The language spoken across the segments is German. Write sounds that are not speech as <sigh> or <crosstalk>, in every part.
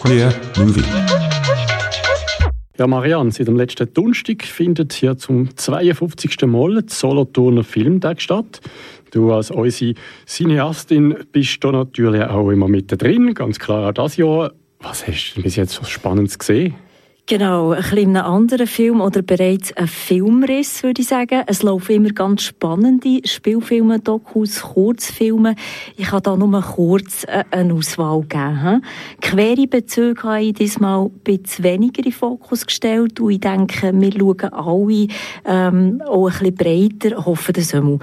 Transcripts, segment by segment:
Queer Movie. Ja, Marianne, seit dem letzten Donnerstag findet hier zum 52. Mal der Solothurner Filmtag statt. Du als unsere Cineastin bist da natürlich auch immer mit drin, ganz klar auch das Jahr. Was hast du bis jetzt so Spannendes gesehen? Genau, ein bisschen in einem anderen Film oder bereits ein Filmriss, würde ich sagen. Es laufen immer ganz spannende Spielfilme, Dokus, Kurzfilme. Ich habe da nur kurz äh, eine Auswahl gegeben. Quere Bezüge habe ich diesmal ein bisschen weniger in Fokus gestellt und ich denke, wir schauen alle ähm, auch ein bisschen breiter, hoffen das einmal.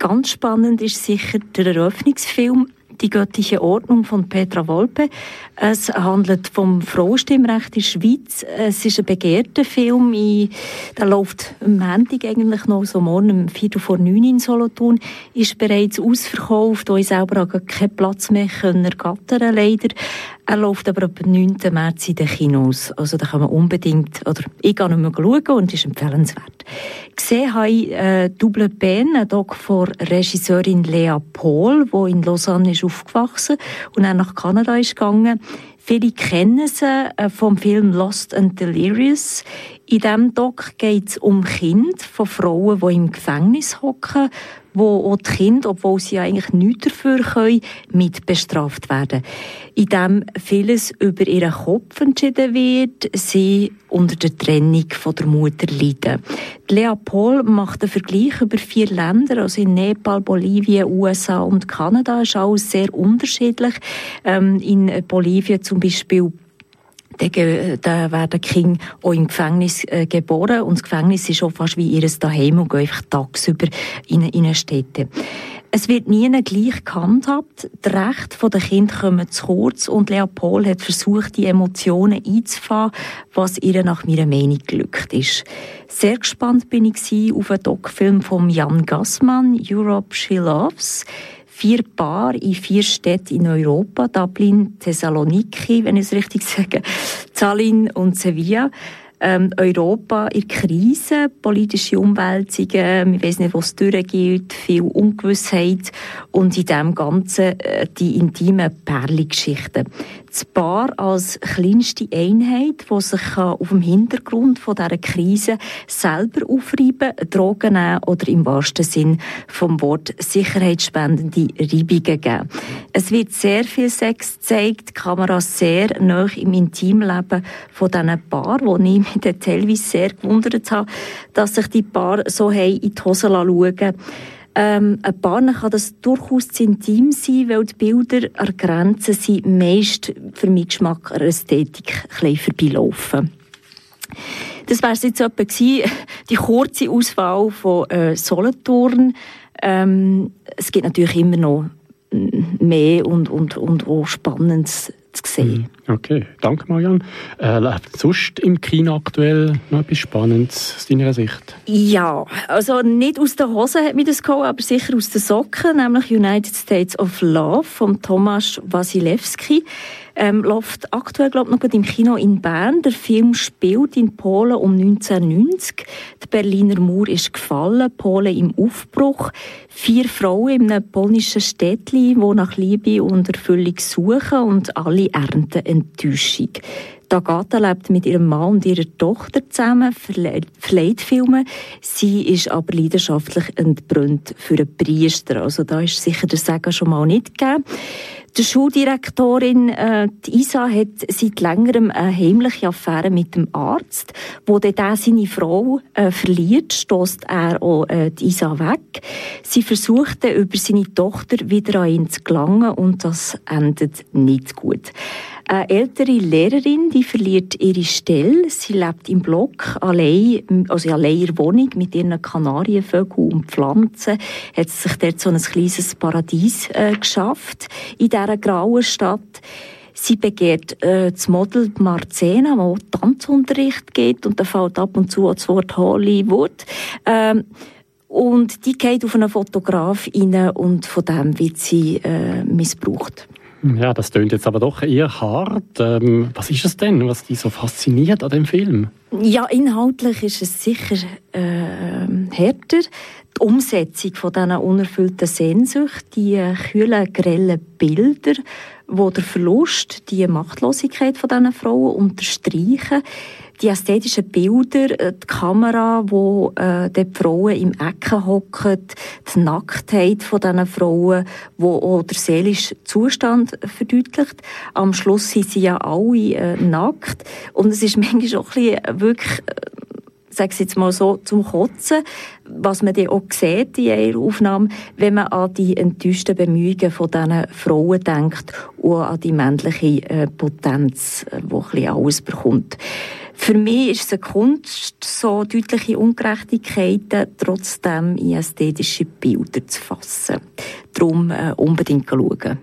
Ganz spannend ist sicher der Eröffnungsfilm die göttliche Ordnung von Petra Wolpe. Es handelt vom Frauenstimmrecht in der Schweiz. Es ist ein begehrter Film. der läuft am Montag eigentlich noch, so morgen um Viertel vor neun in Solothurn. Ist bereits ausverkauft, wo ich selber keinen Platz mehr ergattern leider. Er läuft aber ab 9. März in den Kinos. Also da kann man unbedingt, oder ich nicht mehr schauen und ist empfehlenswert. Gesehen habe ich äh, Double Pen, ein Doc von Regisseurin Lea Paul, die in Lausanne ist aufgewachsen und dann nach Kanada ist gegangen. Viele kennen sie äh, vom Film Lost and Delirious. In diesem Doc geht es um Kinder von Frauen, die im Gefängnis hocken, wo auch die Kinder, obwohl sie eigentlich nichts dafür können, mit bestraft werden. In dem vieles über ihren Kopf entschieden wird, sie unter der Trennung von der Mutter leiden. Lea Paul macht einen Vergleich über vier Länder, also in Nepal, Bolivien, USA und Kanada, ist alles sehr unterschiedlich. Ähm, in Bolivien zum Beispiel da werden Kinder auch im Gefängnis äh, geboren und das Gefängnis ist auch fast wie ihres Daheim und gehen einfach tagsüber in, in eine Städte. Es wird nie gleich gehandhabt. Die Rechte der Kinder kommen zu kurz und Leopold hat versucht, die Emotionen einzufahren, was ihr nach meiner Meinung gelückt ist. Sehr gespannt bin ich auf einen Doc-Film von Jan Gassmann, Europe She Loves vier Paar in vier Städten in Europa, Dublin, Thessaloniki, wenn ich es richtig <laughs> sage, Tallinn und Sevilla. Ähm, Europa in Krise, politische Umwälzungen, wir wissen nicht, was durchgeht, viel Ungewissheit und in dem Ganzen äh, die intime Perli-Geschichten. Das Paar als kleinste Einheit, die sich auf dem Hintergrund von dieser Krise selber aufreiben, Drogen nehmen oder im wahrsten Sinn vom Wort sicherheitsspendende Reibungen geben. Es wird sehr viel Sex gezeigt, die Kamera sehr nah im Intimleben von diesen Paar, wo ich mich teilweise sehr gewundert habe, dass sich die Paar so in die Hose schauen ähm, ein paar kann das durchaus zu intim sein, weil die Bilder an Grenzen sind meist für meinen Geschmack an Ästhetik ein vorbeilaufen. Das wäre jetzt etwa gewesen, die kurze Auswahl von äh, Solothurn. Ähm, es gibt natürlich immer noch mehr und, und, und auch Spannendes zu sehen. Hm, okay, danke Marianne. Äh, läuft sonst im Kino aktuell noch etwas Spannendes aus deiner Sicht? Ja, also nicht aus der Hose hat mir das geholt, aber sicher aus den Socken, nämlich United States of Love von Tomasz Wasilewski ähm, läuft aktuell glaube ich noch im Kino in Bern. Der Film spielt in Polen um 1990. Der Berliner Mauer ist gefallen, Polen im Aufbruch. Vier Frauen in einem polnischen Städtli, die nach Liebe und Erfüllung suchen und alle ernten Enttäuschung. Agatha lebt mit ihrem Mann und ihrer Tochter zusammen, verleiht Filme. Sie ist aber leidenschaftlich entbrannt für einen Priester. Also da ist sicher der Segen schon mal nicht gegeben. Die Schuldirektorin äh, die Isa hat seit längerem eine heimliche Affäre mit dem Arzt. Wo dann seine Frau äh, verliert, stößt er auch äh, die Isa weg. Sie versucht über seine Tochter wieder an ihn zu gelangen und das endet nicht gut. Eine ältere Lehrerin, die verliert ihre Stelle. Sie lebt im Block allein, also allein in Wohnung mit ihren Kanarienvögeln und Pflanzen. Hat sich dort so ein kleines Paradies äh, geschafft in dieser grauen Stadt. Sie begehrt äh, das Model Marzena, wo Tanzunterricht geht und da fällt ab und zu das Wort Hollywood. Ähm, und die geht auf einen Fotograf rein und von dem wird sie äh, missbraucht. Ja, das tönt jetzt aber doch eher hart. Ähm, was ist es denn, was dich so fasziniert an dem Film? Ja, inhaltlich ist es sicher äh, härter. Die Umsetzung von diesen unerfüllten Sehnsucht, die äh, kühlen, grellen Bilder, wo der Verlust, die Machtlosigkeit von diesen Frauen unterstreichen die ästhetischen Bilder, äh, die Kamera, wo äh, die Frauen im Ecken hocken, die Nacktheit von diesen Frauen, wo auch der seelische Zustand verdeutlicht. Am Schluss sind sie ja alle äh, nackt und es ist <laughs> manchmal auch ein bisschen wirklich äh, sage ich jetzt mal so, zum Kotzen, was man dann auch sieht in ihrer Aufnahme, wenn man an die enttäuschten Bemühungen von diesen Frauen denkt und an die männliche äh, Potenz, äh, die ein bisschen alles bekommt. Für mich ist es eine Kunst, so deutliche Ungerechtigkeiten trotzdem in ästhetische Bilder zu fassen. Darum äh, unbedingt schauen.